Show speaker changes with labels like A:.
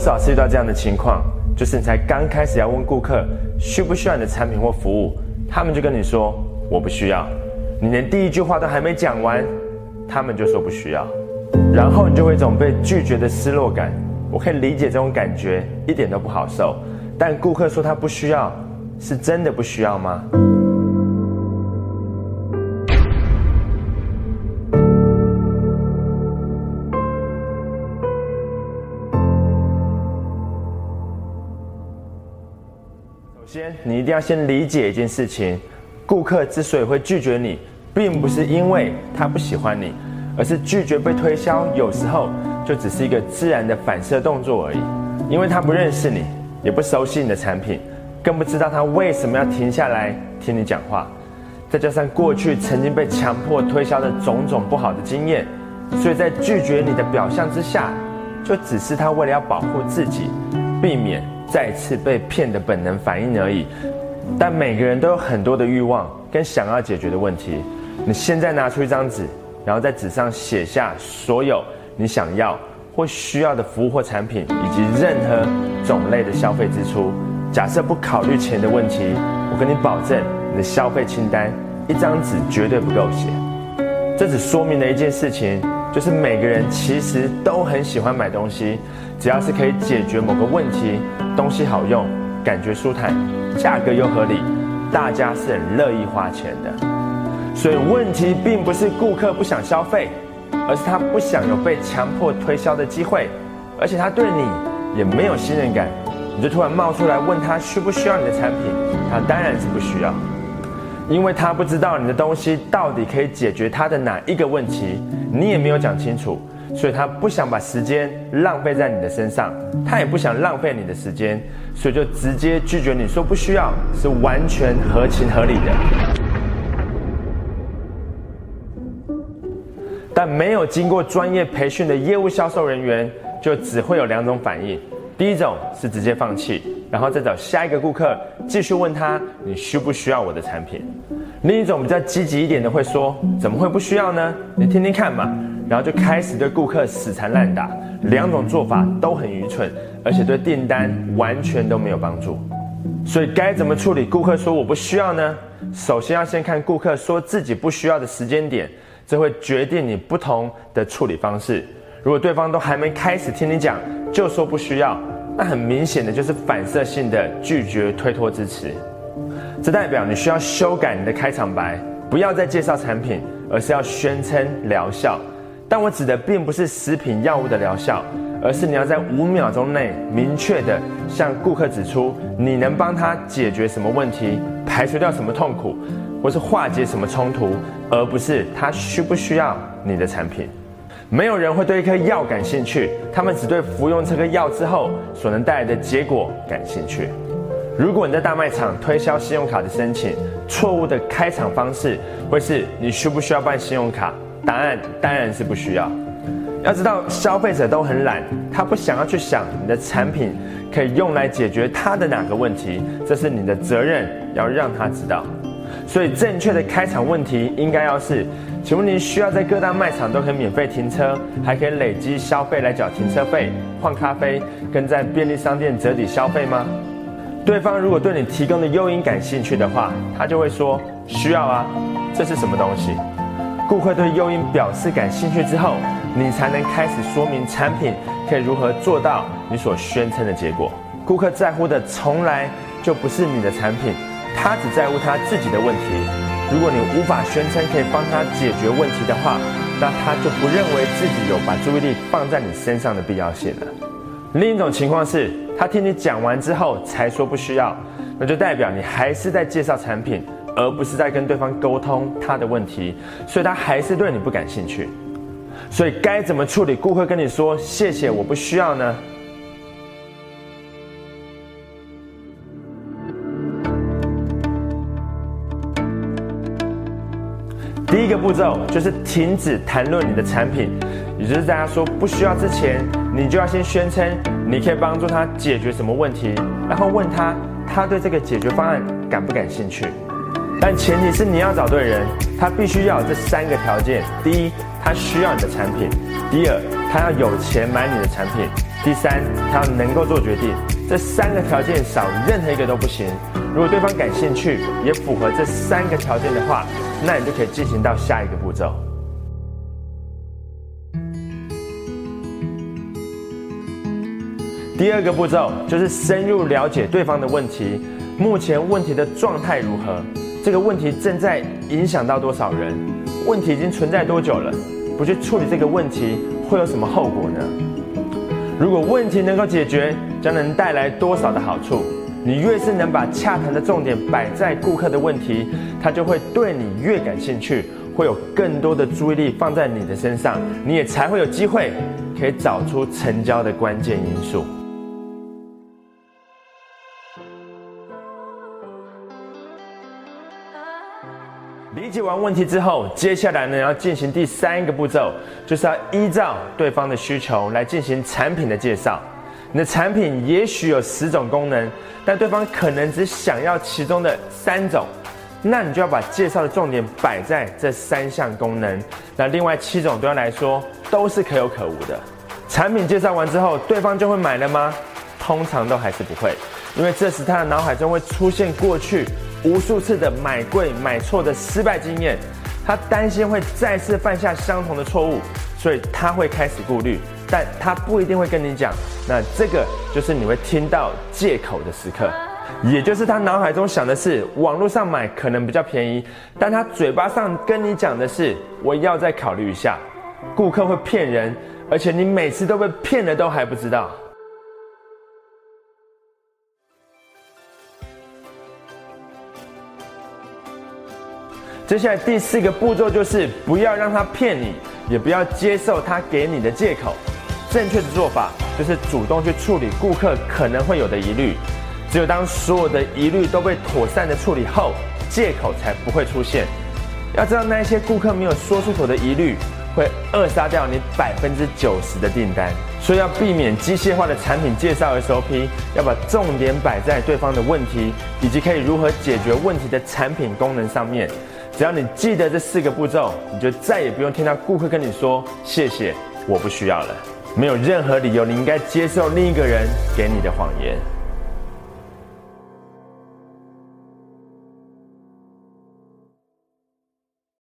A: 少次遇到这样的情况？就是你才刚开始要问顾客需不需要你的产品或服务，他们就跟你说我不需要，你连第一句话都还没讲完，他们就说不需要，然后你就会一种被拒绝的失落感。我可以理解这种感觉，一点都不好受。但顾客说他不需要，是真的不需要吗？首先，你一定要先理解一件事情：顾客之所以会拒绝你，并不是因为他不喜欢你，而是拒绝被推销。有时候就只是一个自然的反射动作而已，因为他不认识你，也不熟悉你的产品，更不知道他为什么要停下来听你讲话。再加上过去曾经被强迫推销的种种不好的经验，所以在拒绝你的表象之下，就只是他为了要保护自己，避免。再次被骗的本能反应而已，但每个人都有很多的欲望跟想要解决的问题。你现在拿出一张纸，然后在纸上写下所有你想要或需要的服务或产品，以及任何种类的消费支出。假设不考虑钱的问题，我跟你保证，你的消费清单一张纸绝对不够写。这只说明了一件事情。就是每个人其实都很喜欢买东西，只要是可以解决某个问题，东西好用，感觉舒坦，价格又合理，大家是很乐意花钱的。所以问题并不是顾客不想消费，而是他不想有被强迫推销的机会，而且他对你也没有信任感。你就突然冒出来问他需不需要你的产品，他当然是不需要。因为他不知道你的东西到底可以解决他的哪一个问题，你也没有讲清楚，所以他不想把时间浪费在你的身上，他也不想浪费你的时间，所以就直接拒绝你说不需要，是完全合情合理的。但没有经过专业培训的业务销售人员，就只会有两种反应。第一种是直接放弃，然后再找下一个顾客继续问他你需不需要我的产品。另一种比较积极一点的会说怎么会不需要呢？你听听看嘛，然后就开始对顾客死缠烂打。两种做法都很愚蠢，而且对订单完全都没有帮助。所以该怎么处理顾客说我不需要呢？首先要先看顾客说自己不需要的时间点，这会决定你不同的处理方式。如果对方都还没开始听你讲，就说不需要，那很明显的就是反射性的拒绝、推脱、支持。这代表你需要修改你的开场白，不要再介绍产品，而是要宣称疗效。但我指的并不是食品药物的疗效，而是你要在五秒钟内明确的向顾客指出你能帮他解决什么问题，排除掉什么痛苦，或是化解什么冲突，而不是他需不需要你的产品。没有人会对一颗药感兴趣，他们只对服用这颗药之后所能带来的结果感兴趣。如果你在大卖场推销信用卡的申请，错误的开场方式会是你需不需要办信用卡？答案当然是不需要。要知道，消费者都很懒，他不想要去想你的产品可以用来解决他的哪个问题，这是你的责任要让他知道。所以，正确的开场问题应该要是。请问您需要在各大卖场都可以免费停车，还可以累积消费来缴停车费、换咖啡，跟在便利商店折抵消费吗？对方如果对你提供的诱因感兴趣的话，他就会说需要啊。这是什么东西？顾客对诱因表示感兴趣之后，你才能开始说明产品可以如何做到你所宣称的结果。顾客在乎的从来就不是你的产品，他只在乎他自己的问题。如果你无法宣称可以帮他解决问题的话，那他就不认为自己有把注意力放在你身上的必要性了。另一种情况是，他听你讲完之后才说不需要，那就代表你还是在介绍产品，而不是在跟对方沟通他的问题，所以他还是对你不感兴趣。所以该怎么处理顾客跟你说谢谢我不需要呢？第一个步骤就是停止谈论你的产品，也就是在他说不需要之前，你就要先宣称你可以帮助他解决什么问题，然后问他他对这个解决方案感不感兴趣。但前提是你要找对人，他必须要有这三个条件：第一，他需要你的产品；第二，他要有钱买你的产品；第三，他要能够做决定。这三个条件少任何一个都不行。如果对方感兴趣，也符合这三个条件的话，那你就可以进行到下一个步骤。第二个步骤就是深入了解对方的问题，目前问题的状态如何？这个问题正在影响到多少人？问题已经存在多久了？不去处理这个问题会有什么后果呢？如果问题能够解决，将能带来多少的好处？你越是能把洽谈的重点摆在顾客的问题，他就会对你越感兴趣，会有更多的注意力放在你的身上，你也才会有机会可以找出成交的关键因素。理解完问题之后，接下来呢要进行第三个步骤，就是要依照对方的需求来进行产品的介绍。你的产品也许有十种功能，但对方可能只想要其中的三种，那你就要把介绍的重点摆在这三项功能。那另外七种对他来说都是可有可无的。产品介绍完之后，对方就会买了吗？通常都还是不会，因为这时他的脑海中会出现过去。无数次的买贵买错的失败经验，他担心会再次犯下相同的错误，所以他会开始顾虑，但他不一定会跟你讲。那这个就是你会听到借口的时刻，也就是他脑海中想的是网络上买可能比较便宜，但他嘴巴上跟你讲的是我要再考虑一下。顾客会骗人，而且你每次都被骗了都还不知道。接下来第四个步骤就是不要让他骗你，也不要接受他给你的借口。正确的做法就是主动去处理顾客可能会有的疑虑。只有当所有的疑虑都被妥善的处理后，借口才不会出现。要知道，那一些顾客没有说出口的疑虑，会扼杀掉你百分之九十的订单。所以要避免机械化的产品介绍 SOP，要把重点摆在对方的问题以及可以如何解决问题的产品功能上面。只要你记得这四个步骤，你就再也不用听到顾客跟你说“谢谢，我不需要了”。没有任何理由你应该接受另一个人给你的谎言。